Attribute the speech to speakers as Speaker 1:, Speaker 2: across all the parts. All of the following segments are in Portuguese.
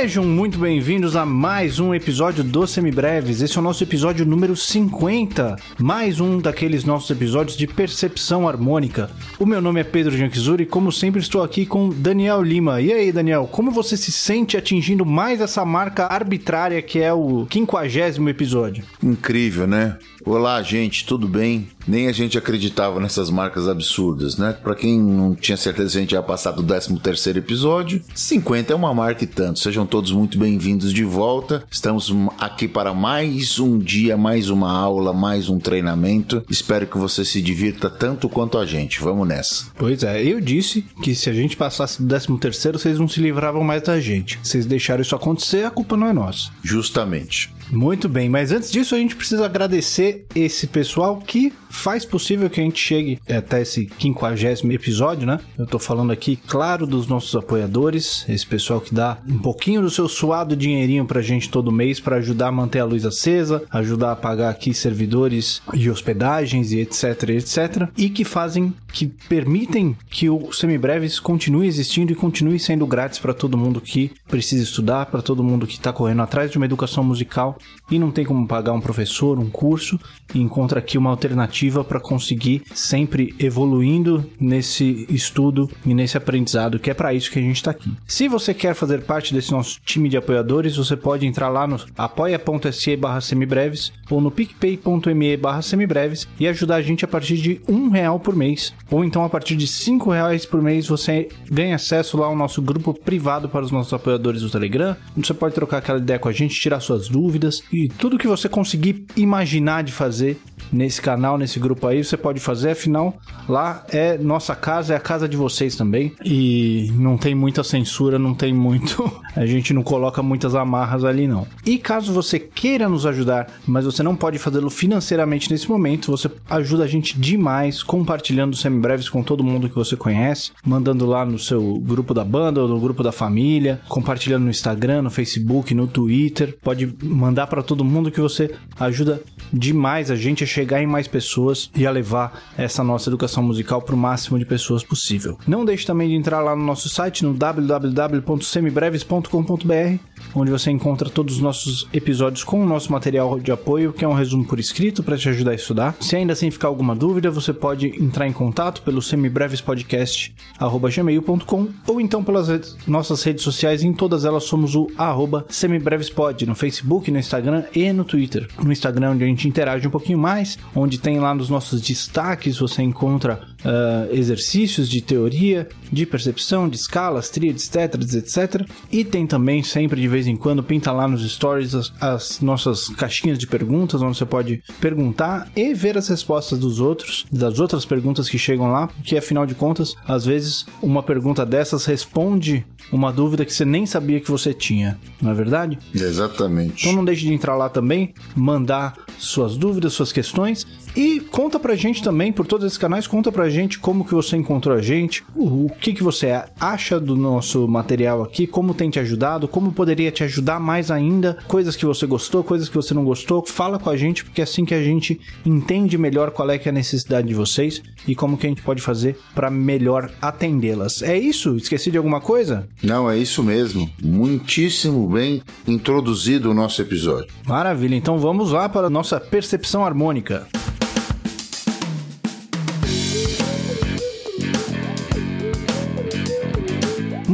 Speaker 1: Sejam muito bem-vindos a mais um episódio do Semibreves. Esse é o nosso episódio número 50. Mais um daqueles nossos episódios de percepção harmônica. O meu nome é Pedro Janquizuri e, como sempre, estou aqui com Daniel Lima. E aí, Daniel, como você se sente atingindo mais essa marca arbitrária que é o quinquagésimo episódio?
Speaker 2: Incrível, né? Olá, gente, tudo bem? Nem a gente acreditava nessas marcas absurdas, né? Para quem não tinha certeza se a gente ia passar do 13 terceiro episódio, 50 é uma marca e tanto. Sejam todos muito bem-vindos de volta. Estamos aqui para mais um dia, mais uma aula, mais um treinamento. Espero que você se divirta tanto quanto a gente. Vamos nessa.
Speaker 1: Pois é, eu disse que se a gente passasse do 13 terceiro, vocês não se livravam mais da gente. Vocês deixaram isso acontecer, a culpa não é nossa.
Speaker 2: Justamente.
Speaker 1: Muito bem, mas antes disso a gente precisa agradecer esse pessoal que faz possível que a gente chegue até esse quinquagésimo episódio, né? Eu tô falando aqui, claro, dos nossos apoiadores, esse pessoal que dá um pouquinho do seu suado dinheirinho pra gente todo mês para ajudar a manter a luz acesa, ajudar a pagar aqui servidores de hospedagens e etc, etc, e que fazem, que permitem que o Semibreves continue existindo e continue sendo grátis para todo mundo que precisa estudar, para todo mundo que tá correndo atrás de uma educação musical e não tem como pagar um professor, um curso, e encontra aqui uma alternativa para conseguir sempre evoluindo nesse estudo e nesse aprendizado, que é para isso que a gente está aqui. Se você quer fazer parte desse nosso time de apoiadores, você pode entrar lá no apoia.se barra semibreves ou no picpay.me barra semibreves e ajudar a gente a partir de um real por mês. Ou então a partir de cinco reais por mês você ganha acesso lá ao nosso grupo privado para os nossos apoiadores do Telegram. Você pode trocar aquela ideia com a gente, tirar suas dúvidas e tudo que você conseguir imaginar de fazer nesse canal, nesse grupo aí, você pode fazer, afinal, lá é nossa casa, é a casa de vocês também. E não tem muita censura, não tem muito. A gente não coloca muitas amarras ali, não. E caso você queira nos ajudar, mas você não pode fazê-lo financeiramente nesse momento, você ajuda a gente demais compartilhando semibreves com todo mundo que você conhece, mandando lá no seu grupo da banda ou no grupo da família, compartilhando no Instagram, no Facebook, no Twitter. Pode mandar para todo mundo que você ajuda demais a gente a chegar em mais pessoas e a levar essa nossa educação musical para o máximo de pessoas possível. Não deixe também de entrar lá no nosso site no www.semibreves.com.br, onde você encontra todos os nossos episódios com o nosso material de apoio, que é um resumo por escrito para te ajudar a estudar. Se ainda assim ficar alguma dúvida, você pode entrar em contato pelo semibrevespodcast@gmail.com ou então pelas redes, nossas redes sociais, em todas elas somos o arroba semibrevespod, no Facebook, no Instagram e no Twitter. No Instagram onde a gente interage um pouquinho mais, onde tem lá nos nossos destaques você encontra uh, exercícios de teoria, de percepção, de escalas, tríades, tetras, etc. E tem também sempre de vez em quando pinta lá nos stories as, as nossas caixinhas de perguntas, onde você pode perguntar e ver as respostas dos outros, das outras perguntas que chegam lá, porque afinal de contas, às vezes uma pergunta dessas responde uma dúvida que você nem sabia que você tinha, não é verdade?
Speaker 2: Exatamente.
Speaker 1: Então não deixe de entrar lá também, mandar suas dúvidas, suas questões e conta pra gente também, por todos esses canais, conta pra gente como que você encontrou a gente, o, o que que você acha do nosso material aqui, como tem te ajudado, como poderia te ajudar mais ainda, coisas que você gostou, coisas que você não gostou, fala com a gente, porque é assim que a gente entende melhor qual é que é a necessidade de vocês e como que a gente pode fazer para melhor atendê-las. É isso? Esqueci de alguma coisa?
Speaker 2: Não, é isso mesmo. Muitíssimo bem introduzido o nosso episódio.
Speaker 1: Maravilha, então vamos lá para a nossa percepção harmônica.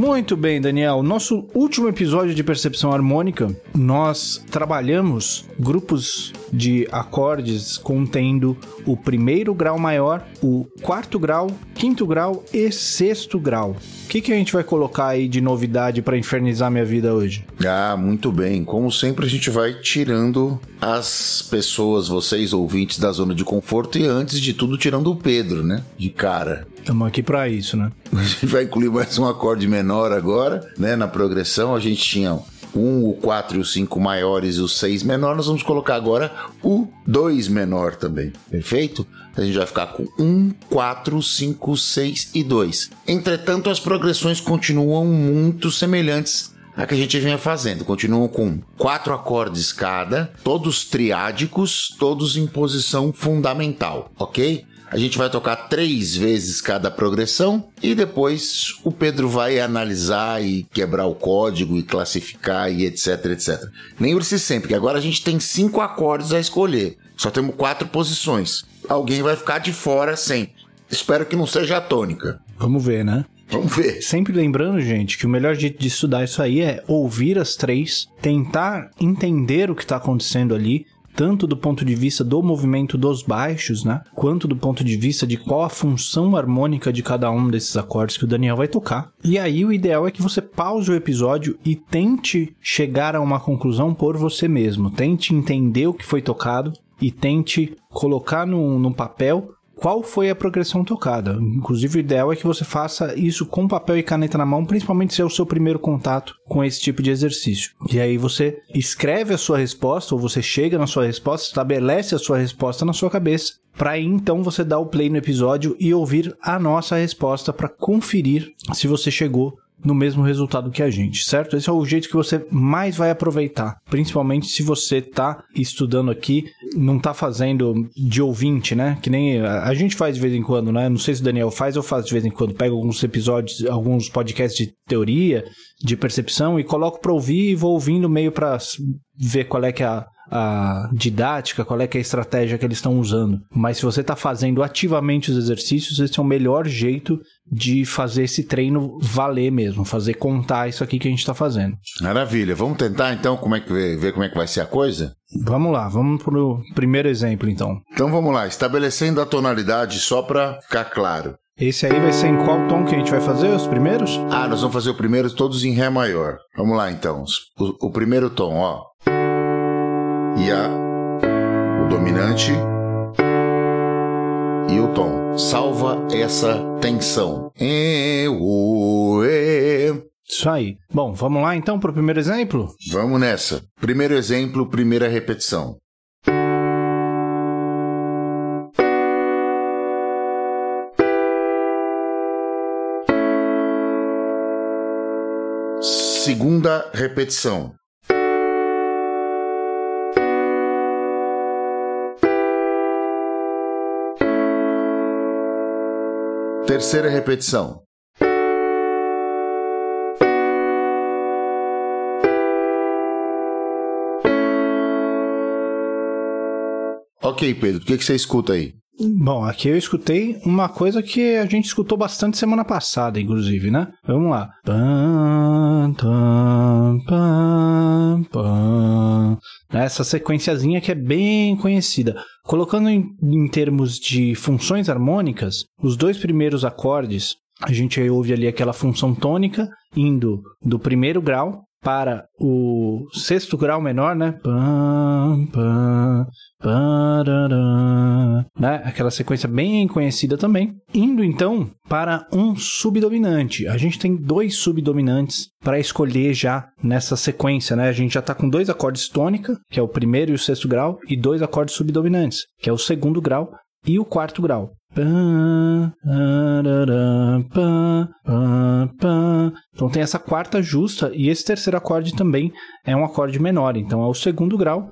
Speaker 1: Muito bem, Daniel. Nosso último episódio de percepção harmônica, nós trabalhamos grupos de acordes contendo o primeiro grau maior, o quarto grau, quinto grau e sexto grau. O que, que a gente vai colocar aí de novidade para infernizar minha vida hoje?
Speaker 2: Ah, muito bem. Como sempre, a gente vai tirando as pessoas, vocês ouvintes da zona de conforto e antes de tudo tirando o Pedro, né? De cara.
Speaker 1: Estamos aqui para isso, né?
Speaker 2: A gente vai incluir mais um acorde menor agora, né? Na progressão a gente tinha um, o 4 e o 5 maiores e o 6 menor, nós vamos colocar agora o 2 menor também, perfeito? A gente vai ficar com 1, 4, 5, 6 e 2. Entretanto, as progressões continuam muito semelhantes a que a gente vinha fazendo. Continuam com quatro acordes cada, todos triádicos, todos em posição fundamental, ok? A gente vai tocar três vezes cada progressão e depois o Pedro vai analisar e quebrar o código e classificar e etc, etc. Lembre-se sempre que agora a gente tem cinco acordes a escolher. Só temos quatro posições. Alguém vai ficar de fora sempre. Espero que não seja a tônica.
Speaker 1: Vamos ver, né?
Speaker 2: Vamos ver.
Speaker 1: Sempre lembrando, gente, que o melhor jeito de estudar isso aí é ouvir as três, tentar entender o que está acontecendo ali, tanto do ponto de vista do movimento dos baixos, né? Quanto do ponto de vista de qual a função harmônica de cada um desses acordes que o Daniel vai tocar. E aí o ideal é que você pause o episódio e tente chegar a uma conclusão por você mesmo. Tente entender o que foi tocado e tente colocar no, no papel qual foi a progressão tocada. Inclusive, o ideal é que você faça isso com papel e caneta na mão, principalmente se é o seu primeiro contato com esse tipo de exercício. E aí você escreve a sua resposta, ou você chega na sua resposta, estabelece a sua resposta na sua cabeça, para então você dar o play no episódio e ouvir a nossa resposta para conferir se você chegou no mesmo resultado que a gente, certo? Esse é o jeito que você mais vai aproveitar, principalmente se você tá estudando aqui, não tá fazendo de ouvinte, né? Que nem a gente faz de vez em quando, né? Não sei se o Daniel faz ou faz de vez em quando, pega alguns episódios, alguns podcasts de teoria, de percepção e coloco para ouvir e vou ouvindo meio para ver qual é que é a a didática, qual é, é a estratégia que eles estão usando. Mas se você está fazendo ativamente os exercícios, esse é o melhor jeito de fazer esse treino valer mesmo, fazer contar isso aqui que a gente está fazendo.
Speaker 2: Maravilha. Vamos tentar então como é que ver como é que vai ser a coisa?
Speaker 1: Vamos lá, vamos para o primeiro exemplo então.
Speaker 2: Então vamos lá, estabelecendo a tonalidade só para ficar claro.
Speaker 1: Esse aí vai ser em qual tom que a gente vai fazer os primeiros?
Speaker 2: Ah, nós vamos fazer o primeiro todos em Ré maior. Vamos lá então. O, o primeiro tom, ó e a, o dominante e o tom. Salva essa tensão. O.
Speaker 1: Isso aí. Bom, vamos lá então para o primeiro exemplo?
Speaker 2: Vamos nessa. Primeiro exemplo, primeira repetição. Segunda repetição. Terceira repetição. Ok, Pedro, o que, que você escuta aí?
Speaker 1: Bom, aqui eu escutei uma coisa que a gente escutou bastante semana passada, inclusive, né? Vamos lá. Essa sequenciazinha que é bem conhecida. Colocando em, em termos de funções harmônicas, os dois primeiros acordes, a gente ouve ali aquela função tônica indo do primeiro grau para o sexto grau menor, né? Pam, pam, né? Aquela sequência bem conhecida também. Indo então para um subdominante. A gente tem dois subdominantes para escolher já nessa sequência, né? A gente já está com dois acordes tônica, que é o primeiro e o sexto grau, e dois acordes subdominantes, que é o segundo grau e o quarto grau. Então tem essa quarta justa e esse terceiro acorde também é um acorde menor, então é o segundo grau.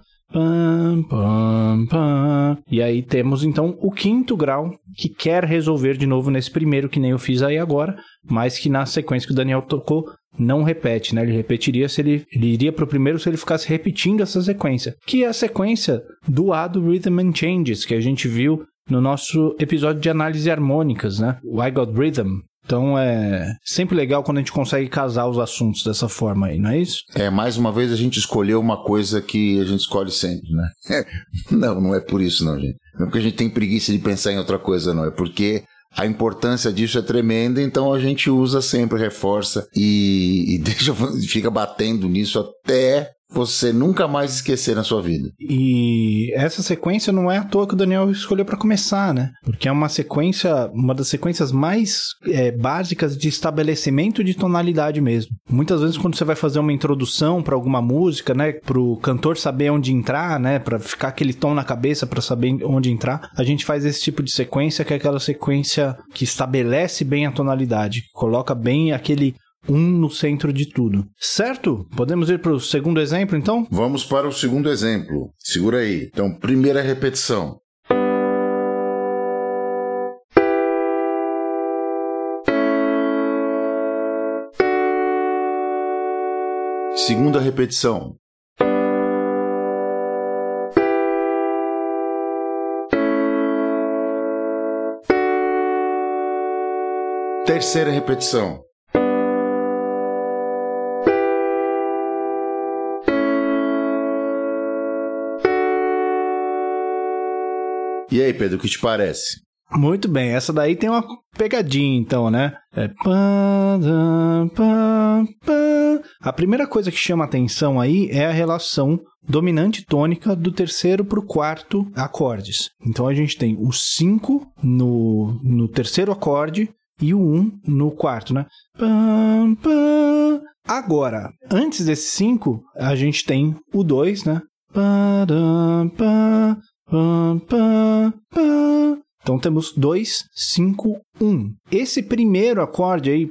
Speaker 1: E aí temos então o quinto grau que quer resolver de novo nesse primeiro que nem eu fiz aí agora, mas que na sequência que o Daniel tocou não repete, né? Ele repetiria se ele, ele iria para o primeiro se ele ficasse repetindo essa sequência, que é a sequência do A do Rhythm and Changes que a gente viu no nosso episódio de análise harmônicas, né? I Got Rhythm. Então é sempre legal quando a gente consegue casar os assuntos dessa forma aí, não é isso?
Speaker 2: É, mais uma vez a gente escolheu uma coisa que a gente escolhe sempre, né? não, não é por isso não, gente. Não é porque a gente tem preguiça de pensar em outra coisa, não. É porque a importância disso é tremenda, então a gente usa sempre, reforça e, e deixa, fica batendo nisso até você nunca mais esquecer na sua vida.
Speaker 1: E essa sequência não é à toa que o Daniel escolheu para começar, né? Porque é uma sequência, uma das sequências mais é, básicas de estabelecimento de tonalidade mesmo. Muitas vezes quando você vai fazer uma introdução para alguma música, né, pro cantor saber onde entrar, né, para ficar aquele tom na cabeça para saber onde entrar, a gente faz esse tipo de sequência que é aquela sequência que estabelece bem a tonalidade, coloca bem aquele um no centro de tudo. Certo? Podemos ir para o segundo exemplo, então?
Speaker 2: Vamos para o segundo exemplo. Segura aí. Então, primeira repetição. Segunda repetição. Terceira repetição. E aí, Pedro, o que te parece?
Speaker 1: Muito bem, essa daí tem uma pegadinha, então, né? É... A primeira coisa que chama atenção aí é a relação dominante tônica do terceiro para o quarto acordes. Então a gente tem o 5 no, no terceiro acorde e o 1 um no quarto, né? Agora, antes desse 5, a gente tem o 2, né? Então temos 2, 5, 1. Esse primeiro acorde aí,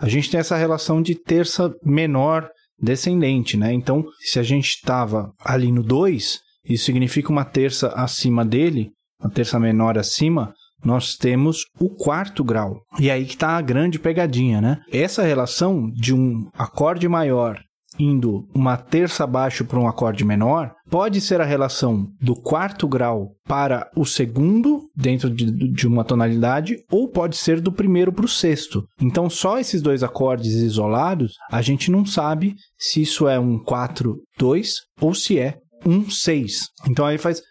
Speaker 1: a gente tem essa relação de terça menor descendente, né? Então, se a gente estava ali no 2, isso significa uma terça acima dele, uma terça menor acima, nós temos o quarto grau. E aí que está a grande pegadinha, né? Essa relação de um acorde maior indo uma terça abaixo para um acorde menor, pode ser a relação do quarto grau para o segundo, dentro de, de uma tonalidade, ou pode ser do primeiro para o sexto. Então, só esses dois acordes isolados, a gente não sabe se isso é um 4, 2 ou se é um 6. Então, aí faz.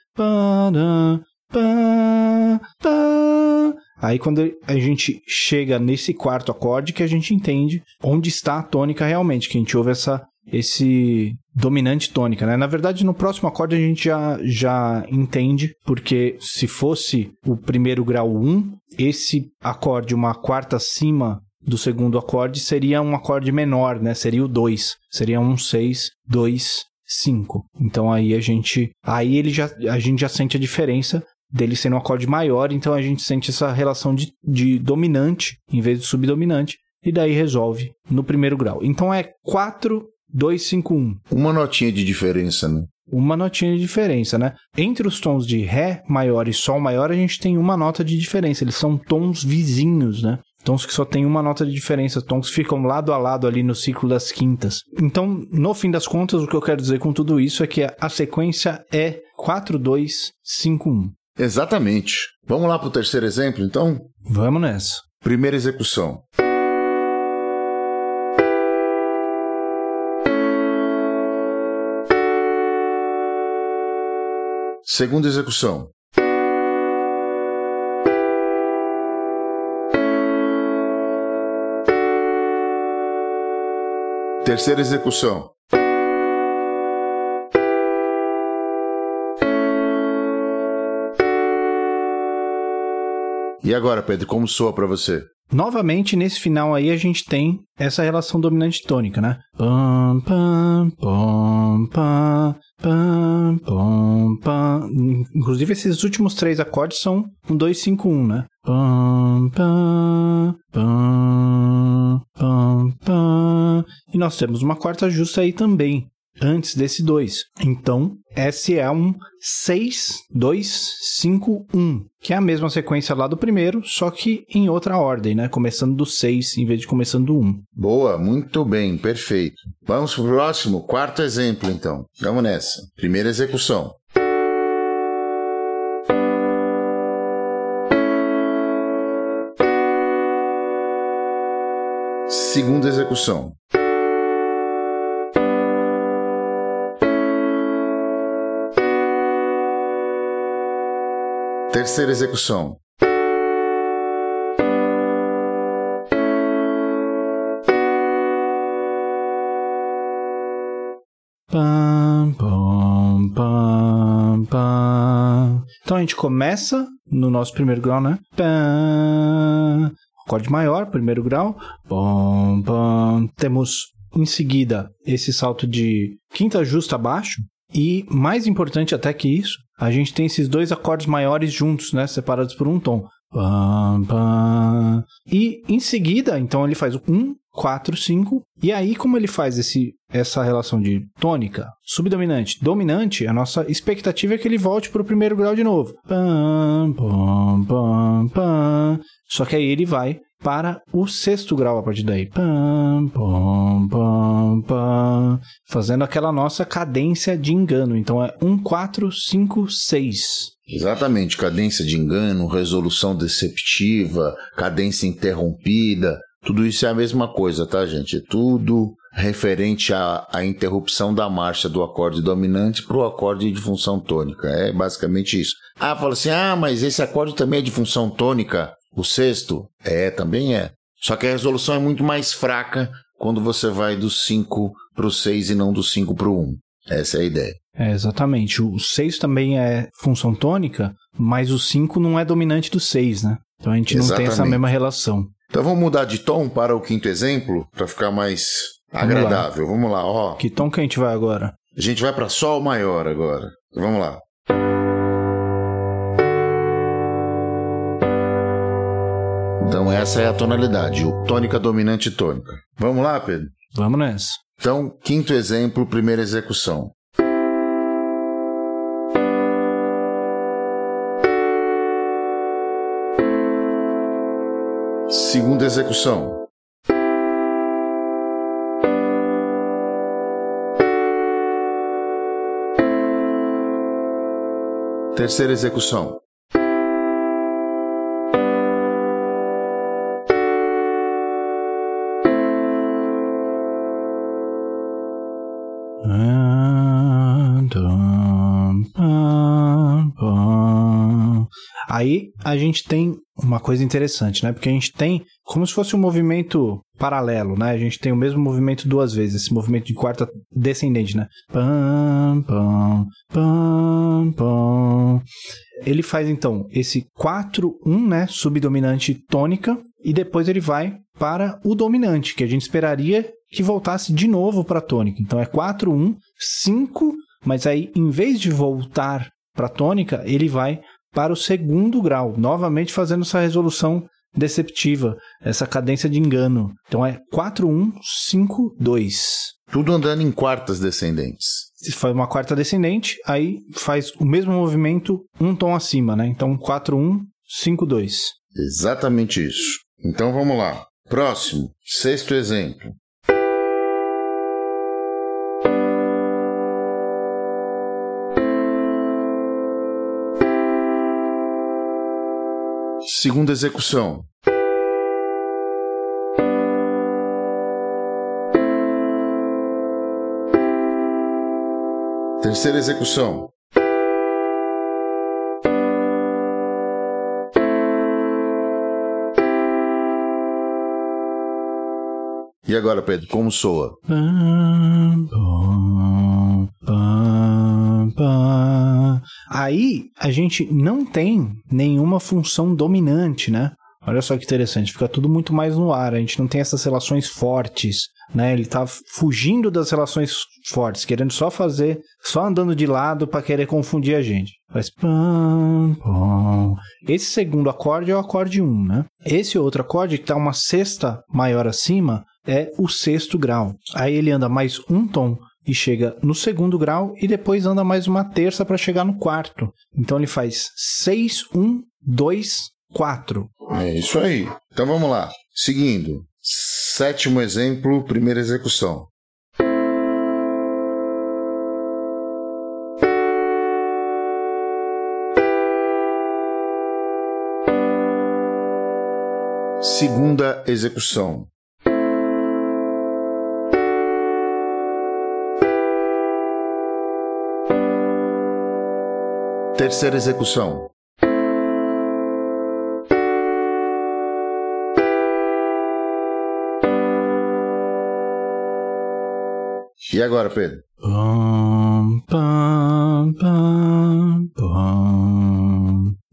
Speaker 1: Aí quando a gente chega nesse quarto acorde que a gente entende onde está a tônica realmente, que a gente ouve essa esse dominante tônica, né? Na verdade, no próximo acorde a gente já, já entende, porque se fosse o primeiro grau 1, esse acorde, uma quarta acima do segundo acorde, seria um acorde menor, né? Seria o 2. Seria um 6, 2, 5. Então aí a gente. Aí ele já, a gente já sente a diferença dele sendo um acorde maior, então a gente sente essa relação de, de dominante em vez de subdominante, e daí resolve no primeiro grau. Então é 4 251.
Speaker 2: Uma notinha de diferença, né?
Speaker 1: Uma notinha de diferença, né? Entre os tons de Ré maior e Sol maior, a gente tem uma nota de diferença. Eles são tons vizinhos, né? Tons que só tem uma nota de diferença, tons que ficam lado a lado ali no ciclo das quintas. Então, no fim das contas, o que eu quero dizer com tudo isso é que a sequência é 4251.
Speaker 2: Exatamente. Vamos lá para o terceiro exemplo, então?
Speaker 1: Vamos nessa.
Speaker 2: Primeira execução. Segunda execução. Terceira execução. E agora, Pedro, como soa para você?
Speaker 1: Novamente, nesse final aí, a gente tem essa relação dominante tônica, né? Pam, pam, pam, pam, pam, pam, pam. Inclusive, esses últimos três acordes são um 2, 5, 1, né? Pam, pam, pam, pam, pam. E nós temos uma quarta justa aí também antes desse 2. Então, esse é um 6, 2, 5, 1, que é a mesma sequência lá do primeiro, só que em outra ordem, né? Começando do 6 em vez de começando do 1.
Speaker 2: Boa, muito bem, perfeito. Vamos pro próximo, quarto exemplo, então. Vamos nessa. Primeira execução. Segunda execução. Terceira execução.
Speaker 1: Pam, pam, pam. Então a gente começa no nosso primeiro grau, né? Pam, acorde maior, primeiro grau. Pam. Temos em seguida esse salto de quinta justa abaixo. E mais importante até que isso, a gente tem esses dois acordes maiores juntos, né? Separados por um tom. E em seguida, então ele faz o 1, 4, 5. E aí, como ele faz esse, essa relação de tônica, subdominante, dominante, a nossa expectativa é que ele volte para o primeiro grau de novo. Só que aí ele vai para o sexto grau a partir daí. Pam, pam, pam, pam, fazendo aquela nossa cadência de engano. Então é 1, 4, 5, 6.
Speaker 2: Exatamente, cadência de engano, resolução deceptiva, cadência interrompida, tudo isso é a mesma coisa, tá, gente? É tudo referente à, à interrupção da marcha do acorde dominante para o acorde de função tônica. É basicamente isso. Ah, fala assim: ah, mas esse acorde também é de função tônica, o sexto? É, também é. Só que a resolução é muito mais fraca quando você vai do 5 para o 6 e não do 5 para o 1. Essa é a ideia.
Speaker 1: É, exatamente. O 6 também é função tônica, mas o 5 não é dominante do 6, né? Então a gente não exatamente. tem essa mesma relação.
Speaker 2: Então vamos mudar de tom para o quinto exemplo, para ficar mais vamos agradável. Lá. Vamos lá, ó.
Speaker 1: Que tom que a gente vai agora?
Speaker 2: A gente vai para Sol maior agora. Vamos lá. Então essa é a tonalidade, o tônica dominante tônica. Vamos lá, Pedro?
Speaker 1: Vamos nessa.
Speaker 2: Então, quinto exemplo, primeira execução. Segunda execução. Terceira execução.
Speaker 1: A gente tem uma coisa interessante, né? Porque a gente tem como se fosse um movimento paralelo, né? A gente tem o mesmo movimento duas vezes, esse movimento de quarta descendente, né? Pam, pam, pam, pam. Ele faz então esse 4-1, né? Subdominante tônica, e depois ele vai para o dominante, que a gente esperaria que voltasse de novo para a tônica. Então é 4-1, 5, mas aí em vez de voltar para a tônica, ele vai para o segundo grau, novamente fazendo essa resolução deceptiva, essa cadência de engano. Então é 4152.
Speaker 2: Tudo andando em quartas descendentes.
Speaker 1: Se faz uma quarta descendente, aí faz o mesmo movimento um tom acima, né? Então 4152.
Speaker 2: Exatamente isso. Então vamos lá. Próximo, sexto exemplo. Segunda execução. Terceira execução. E agora, Pedro, como soa?
Speaker 1: Aí a gente não tem nenhuma função dominante, né? Olha só que interessante, fica tudo muito mais no ar, a gente não tem essas relações fortes, né? Ele tá fugindo das relações fortes, querendo só fazer, só andando de lado para querer confundir a gente. Faz pam, pam. Esse segundo acorde é o acorde 1, né? Esse outro acorde que tá uma sexta maior acima é o sexto grau. Aí ele anda mais um tom e chega no segundo grau e depois anda mais uma terça para chegar no quarto. Então ele faz 6, 1, 2, 4.
Speaker 2: É isso aí. Então vamos lá. Seguindo. Sétimo exemplo, primeira execução. Segunda execução. Terceira execução. E agora, Pedro?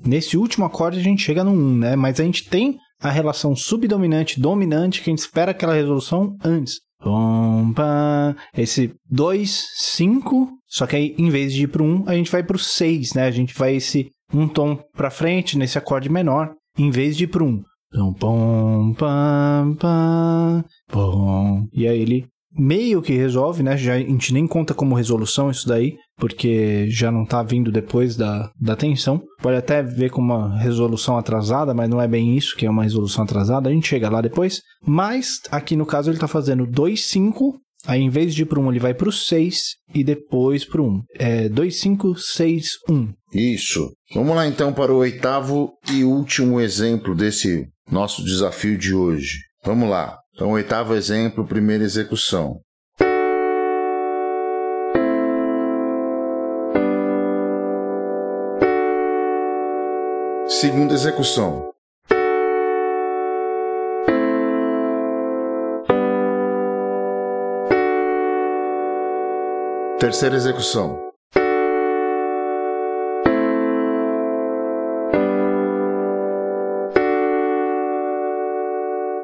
Speaker 1: Nesse último acorde a gente chega no 1, né? Mas a gente tem a relação subdominante-dominante que a gente espera aquela resolução antes. Pum. Esse 2, 5, só que aí, em vez de ir para o 1, a gente vai para o 6, né? A gente vai esse um tom para frente nesse acorde menor, em vez de ir para o 1. Então, pom, pam, pam, pom. E aí ele meio que resolve, né? Já, a gente nem conta como resolução isso daí, porque já não tá vindo depois da, da tensão. Pode até ver com uma resolução atrasada, mas não é bem isso que é uma resolução atrasada, a gente chega lá depois. Mas aqui no caso ele tá fazendo 2,5 Aí, em vez de ir para 1, ele vai para o 6 e depois para o 1. É 2, 5, 6, 1.
Speaker 2: Isso. Vamos lá então para o oitavo e último exemplo desse nosso desafio de hoje. Vamos lá. Então, oitavo exemplo, primeira execução. Segunda execução. Terceira execução.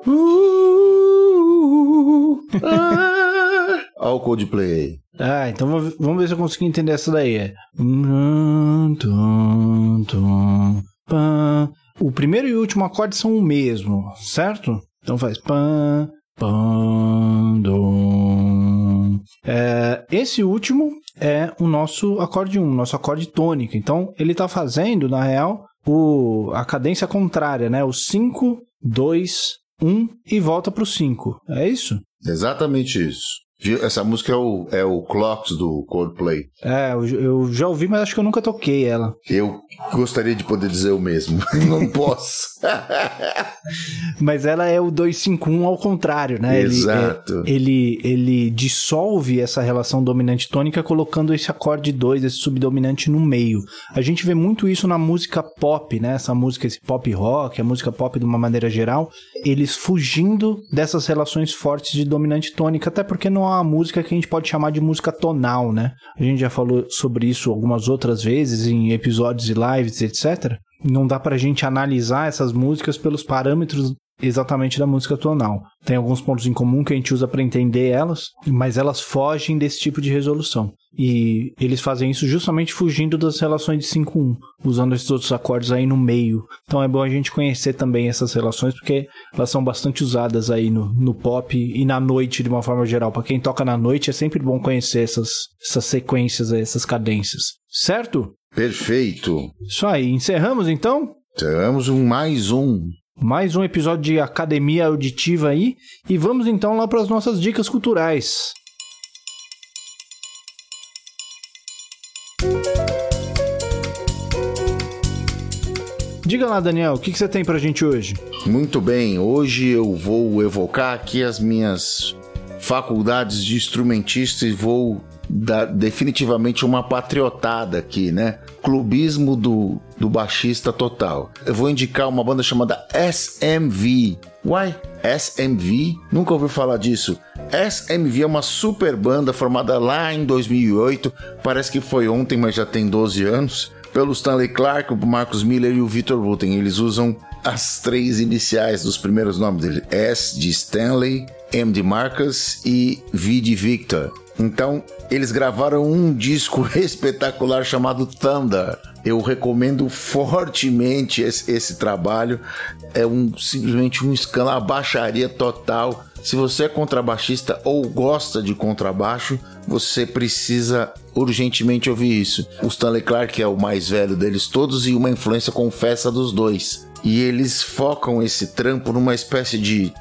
Speaker 2: Uh, ah, Olha o Coldplay.
Speaker 1: Ah, então vamos ver se eu consigo entender essa daí. É... O primeiro e o último acorde são o mesmo, certo? Então faz pam, pam, dom. É, esse último é o nosso acorde 1, nosso acorde tônico. Então ele está fazendo, na real, o, a cadência contrária, né? O 5, 2, 1 e volta para o 5. É isso?
Speaker 2: Exatamente isso. Essa música é o, é o Clocks do Coldplay.
Speaker 1: É, eu, eu, já ouvi, mas acho que eu nunca toquei ela.
Speaker 2: Eu gostaria de poder dizer o mesmo. Não posso.
Speaker 1: mas ela é o 251 ao contrário, né?
Speaker 2: Exato.
Speaker 1: Ele, ele, ele dissolve essa relação dominante tônica colocando esse acorde 2, esse subdominante no meio. A gente vê muito isso na música pop, né? Essa música, esse pop rock, a música pop de uma maneira geral, eles fugindo dessas relações fortes de dominante tônica, até porque não uma música que a gente pode chamar de música tonal, né? A gente já falou sobre isso algumas outras vezes em episódios e lives, etc. Não dá pra gente analisar essas músicas pelos parâmetros exatamente da música tonal. Tem alguns pontos em comum que a gente usa para entender elas, mas elas fogem desse tipo de resolução. E eles fazem isso justamente fugindo das relações de 5-1, usando esses outros acordes aí no meio. Então é bom a gente conhecer também essas relações, porque elas são bastante usadas aí no, no pop e na noite de uma forma geral. Para quem toca na noite é sempre bom conhecer essas, essas sequências, essas cadências. Certo?
Speaker 2: Perfeito.
Speaker 1: Isso aí. Encerramos então?
Speaker 2: Encerramos um mais um.
Speaker 1: Mais um episódio de Academia Auditiva aí. E vamos então lá para as nossas dicas culturais. Diga lá, Daniel, o que, você tem pra gente hoje?
Speaker 2: Muito bem, hoje eu vou evocar aqui as minhas faculdades de instrumentista e vou definitivamente uma patriotada aqui, né? Clubismo do, do baixista total. Eu vou indicar uma banda chamada SMV. Why? SMV? Nunca ouvi falar disso. SMV é uma super banda formada lá em 2008. Parece que foi ontem, mas já tem 12 anos pelo Stanley Clark, o Marcus Miller e o Victor Wooten. Eles usam as três iniciais dos primeiros nomes dele: S de Stanley, M de Marcus e V de Victor. Então, eles gravaram um disco espetacular chamado Thunder. Eu recomendo fortemente esse, esse trabalho. É um simplesmente um escândalo, uma baixaria total. Se você é contrabaixista ou gosta de contrabaixo, você precisa urgentemente ouvir isso. O Stanley Clark é o mais velho deles todos e uma influência confessa dos dois. E eles focam esse trampo numa espécie de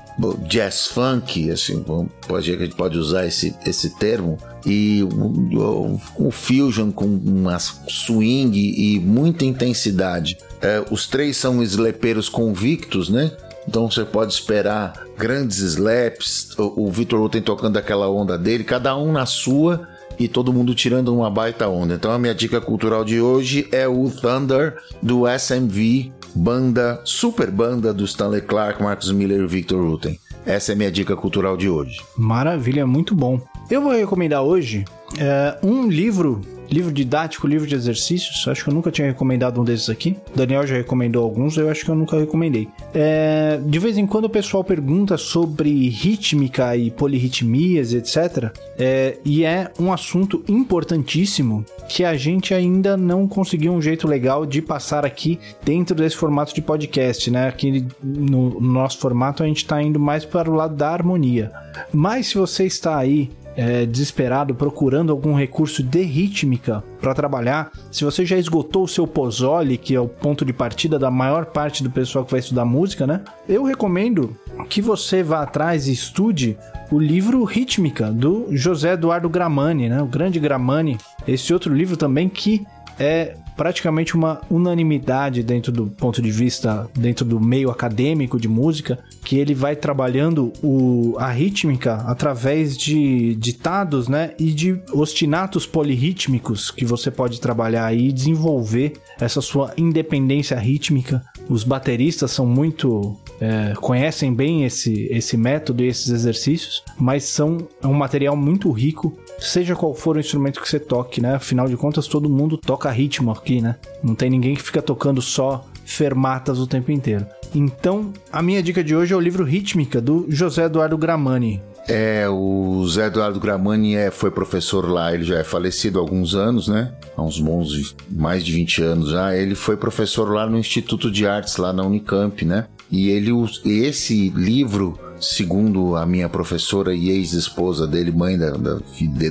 Speaker 2: jazz funk, assim, pode, a gente pode usar esse, esse termo, e o, o fusion com uma swing e muita intensidade. É, os três são slepeiros convictos, né? Então você pode esperar grandes slaps, o, o Victor Wooten tocando aquela onda dele, cada um na sua e todo mundo tirando uma baita onda. Então a minha dica cultural de hoje é o Thunder do SMV, banda, super banda do Stanley Clark, Marcus Miller e Victor Wooten. Essa é minha dica cultural de hoje.
Speaker 1: Maravilha, muito bom. Eu vou recomendar hoje é, um livro livro didático, livro de exercícios. Acho que eu nunca tinha recomendado um desses aqui. Daniel já recomendou alguns, eu acho que eu nunca recomendei. É, de vez em quando o pessoal pergunta sobre rítmica e polirritmias, etc. É, e é um assunto importantíssimo que a gente ainda não conseguiu um jeito legal de passar aqui dentro desse formato de podcast, né? Aqui no nosso formato a gente está indo mais para o lado da harmonia. Mas se você está aí é, desesperado procurando algum recurso de rítmica para trabalhar, se você já esgotou o seu Pozzoli, que é o ponto de partida da maior parte do pessoal que vai estudar música, né? Eu recomendo que você vá atrás e estude o livro Rítmica do José Eduardo Gramani, né? O grande Gramani. Esse outro livro também que é praticamente uma unanimidade dentro do ponto de vista, dentro do meio acadêmico de música, que ele vai trabalhando o, a rítmica através de ditados, né, e de ostinatos polirrítmicos que você pode trabalhar e desenvolver essa sua independência rítmica. Os bateristas são muito é, conhecem bem esse, esse método e esses exercícios, mas são é um material muito rico, seja qual for o instrumento que você toque, né? Afinal de contas, todo mundo toca ritmo aqui, né? Não tem ninguém que fica tocando só fermatas o tempo inteiro. Então, a minha dica de hoje é o livro Rítmica, do José Eduardo Gramani.
Speaker 2: É, o Zé Eduardo Gramani é, foi professor lá, ele já é falecido há alguns anos, né? Há uns bons, mais de 20 anos já. Ele foi professor lá no Instituto de Artes, lá na Unicamp, né? E ele, esse livro, segundo a minha professora e ex-esposa dele, mãe da, da,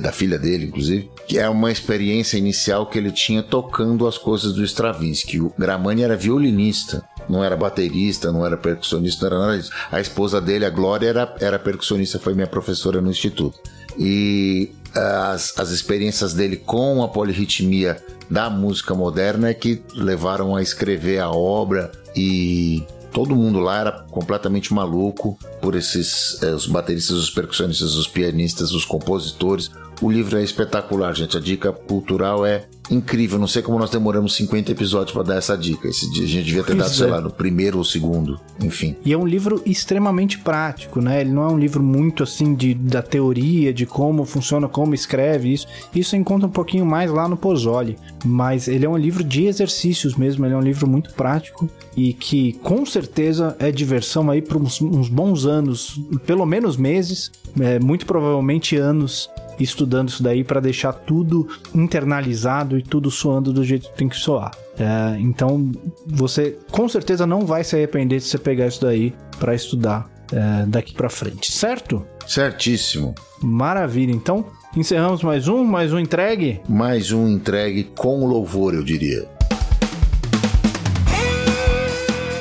Speaker 2: da, filha dele, inclusive, que é uma experiência inicial que ele tinha tocando as coisas do Stravinsky. O Gramani era violinista não era baterista, não era percussionista, não era nada disso. A esposa dele, a Glória, era, era percussionista, foi minha professora no instituto. E as, as experiências dele com a polirritmia da música moderna é que levaram a escrever a obra e todo mundo lá era completamente maluco por esses é, os bateristas, os percussionistas, os pianistas, os compositores. O livro é espetacular, gente. A dica cultural é incrível. Não sei como nós demoramos 50 episódios para dar essa dica. Esse dia a gente devia ter dado, sei é. lá, no primeiro ou segundo, enfim.
Speaker 1: E é um livro extremamente prático, né? Ele não é um livro muito assim de, da teoria, de como funciona, como escreve isso. Isso encontra um pouquinho mais lá no Pozzoli. Mas ele é um livro de exercícios mesmo. Ele é um livro muito prático e que com certeza é diversão aí por uns, uns bons anos, pelo menos meses, é, muito provavelmente anos estudando isso daí para deixar tudo internalizado e tudo soando do jeito que tem que soar. É, então você com certeza não vai se arrepender de você pegar isso daí para estudar é, daqui para frente, certo?
Speaker 2: Certíssimo.
Speaker 1: Maravilha. Então encerramos mais um, mais um entregue.
Speaker 2: Mais um entregue com louvor, eu diria.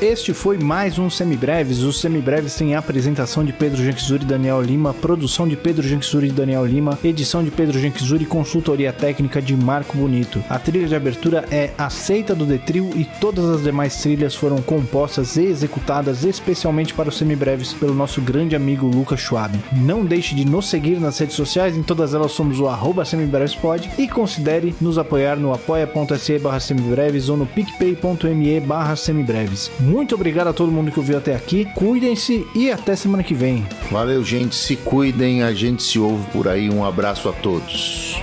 Speaker 1: Este foi mais um Semibreves. Os Semibreves têm a apresentação de Pedro Janquizuri e Daniel Lima, produção de Pedro Janquizuri e Daniel Lima, edição de Pedro Janquizuri e consultoria técnica de Marco Bonito. A trilha de abertura é Aceita do Detril e todas as demais trilhas foram compostas e executadas especialmente para os Semibreves pelo nosso grande amigo Lucas Schwab. Não deixe de nos seguir nas redes sociais, em todas elas somos o arroba semibrevespod e considere nos apoiar no apoia.se barra semibreves ou no picpay.me barra semibreves. Muito obrigado a todo mundo que ouviu até aqui. Cuidem-se e até semana que vem.
Speaker 2: Valeu, gente. Se cuidem. A gente se ouve por aí. Um abraço a todos.